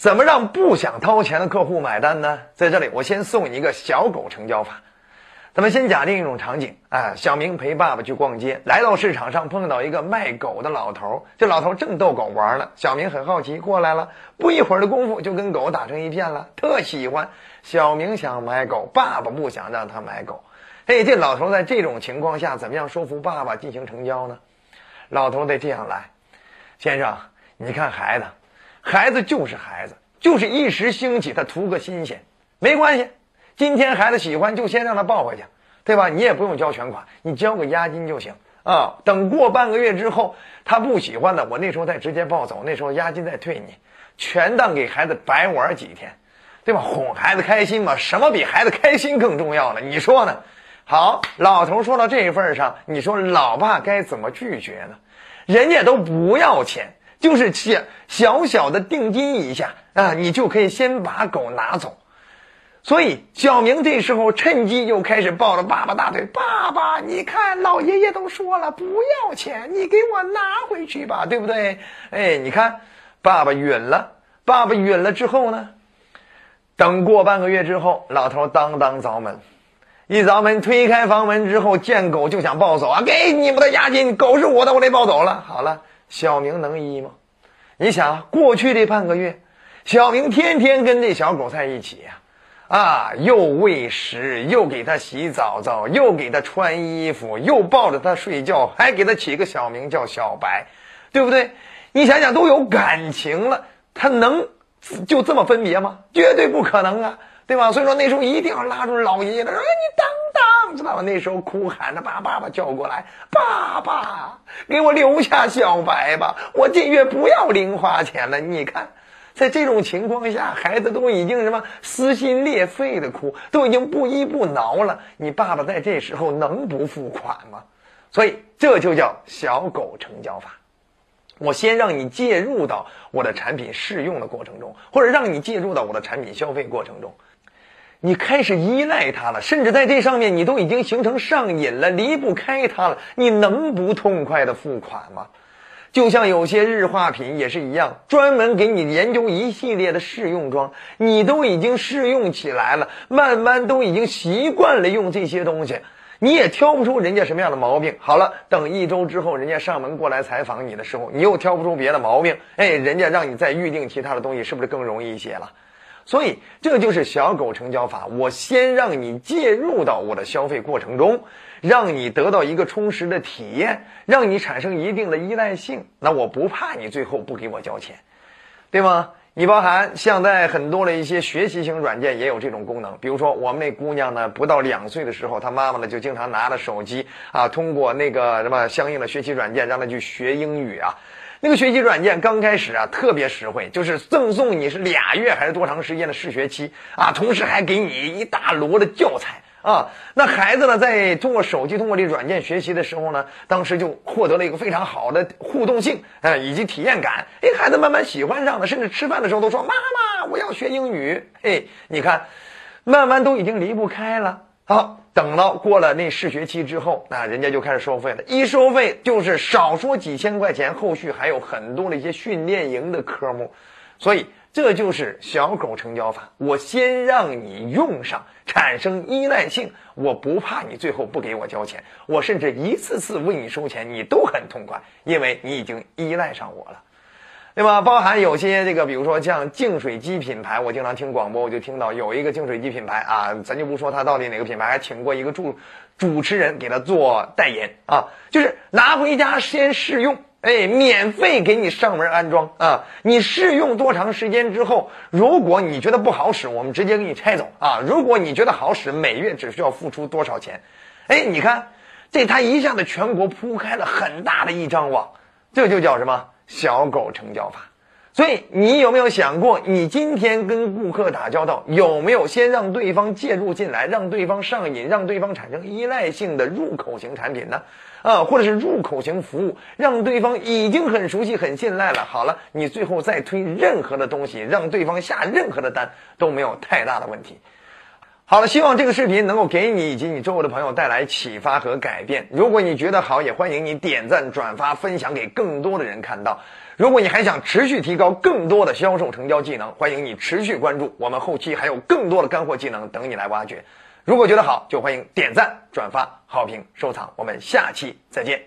怎么让不想掏钱的客户买单呢？在这里，我先送你一个小狗成交法。咱们先假定一种场景啊，小明陪爸爸去逛街，来到市场上碰到一个卖狗的老头，这老头正逗狗玩呢。小明很好奇，过来了，不一会儿的功夫就跟狗打成一片了，特喜欢。小明想买狗，爸爸不想让他买狗。嘿，这老头在这种情况下，怎么样说服爸爸进行成交呢？老头得这样来，先生，你看孩子，孩子就是孩子，就是一时兴起，他图个新鲜，没关系。今天孩子喜欢，就先让他抱回去，对吧？你也不用交全款，你交个押金就行啊。等过半个月之后，他不喜欢的，我那时候再直接抱走，那时候押金再退你，全当给孩子白玩几天，对吧？哄孩子开心嘛，什么比孩子开心更重要呢？你说呢？好，老头说到这份上，你说老爸该怎么拒绝呢？人家都不要钱，就是小小小的定金一下啊，你就可以先把狗拿走。所以，小明这时候趁机就开始抱着爸爸大腿：“爸爸，你看，老爷爷都说了不要钱，你给我拿回去吧，对不对？”哎，你看，爸爸允了。爸爸允了之后呢？等过半个月之后，老头当当凿门，一凿门推开房门之后，见狗就想抱走啊！给你们的押金，狗是我的，我得抱走了。好了，小明能医吗？你想，过去这半个月，小明天天跟这小狗在一起呀。啊，又喂食，又给它洗澡澡，又给它穿衣服，又抱着它睡觉，还给它起个小名叫小白，对不对？你想想，都有感情了，他能就这么分别吗？绝对不可能啊，对吧？所以说那时候一定要拉住老爷爷的，说：“你等等，知道吗？”那时候哭喊着把爸爸叫过来，爸爸，给我留下小白吧，我这月不要零花钱了，你看。在这种情况下，孩子都已经什么撕心裂肺的哭，都已经不依不挠了。你爸爸在这时候能不付款吗？所以这就叫小狗成交法。我先让你介入到我的产品试用的过程中，或者让你介入到我的产品消费过程中，你开始依赖它了，甚至在这上面你都已经形成上瘾了，离不开它了。你能不痛快的付款吗？就像有些日化品也是一样，专门给你研究一系列的试用装，你都已经试用起来了，慢慢都已经习惯了用这些东西，你也挑不出人家什么样的毛病。好了，等一周之后，人家上门过来采访你的时候，你又挑不出别的毛病，哎，人家让你再预定其他的东西，是不是更容易一些了？所以这就是小狗成交法，我先让你介入到我的消费过程中。让你得到一个充实的体验，让你产生一定的依赖性，那我不怕你最后不给我交钱，对吗？你包含像在很多的一些学习型软件也有这种功能，比如说我们那姑娘呢，不到两岁的时候，她妈妈呢就经常拿着手机啊，通过那个什么相应的学习软件让她去学英语啊。那个学习软件刚开始啊特别实惠，就是赠送你是俩月还是多长时间的试学期啊，同时还给你一大摞的教材。啊，那孩子呢，在通过手机、通过这软件学习的时候呢，当时就获得了一个非常好的互动性，呃，以及体验感。哎，孩子慢慢喜欢上了，甚至吃饭的时候都说：“妈妈，我要学英语。”嘿，你看，慢慢都已经离不开了。好，等到过了那试学期之后，那人家就开始收费了。一收费就是少说几千块钱，后续还有很多的一些训练营的科目，所以。这就是小狗成交法，我先让你用上，产生依赖性，我不怕你最后不给我交钱，我甚至一次次为你收钱，你都很痛快，因为你已经依赖上我了，那么？包含有些这个，比如说像净水机品牌，我经常听广播，我就听到有一个净水机品牌啊，咱就不说它到底哪个品牌，还请过一个主主持人给他做代言啊，就是拿回家先试用。哎，免费给你上门安装啊！你试用多长时间之后，如果你觉得不好使，我们直接给你拆走啊！如果你觉得好使，每月只需要付出多少钱？哎，你看，这他一下子全国铺开了很大的一张网，这就叫什么小狗成交法。所以，你有没有想过，你今天跟顾客打交道，有没有先让对方介入进来，让对方上瘾，让对方产生依赖性的入口型产品呢？啊，或者是入口型服务，让对方已经很熟悉、很信赖了。好了，你最后再推任何的东西，让对方下任何的单都没有太大的问题。好了，希望这个视频能够给你以及你周围的朋友带来启发和改变。如果你觉得好，也欢迎你点赞、转发、分享给更多的人看到。如果你还想持续提高更多的销售成交技能，欢迎你持续关注，我们后期还有更多的干货技能等你来挖掘。如果觉得好，就欢迎点赞、转发、好评、收藏。我们下期再见。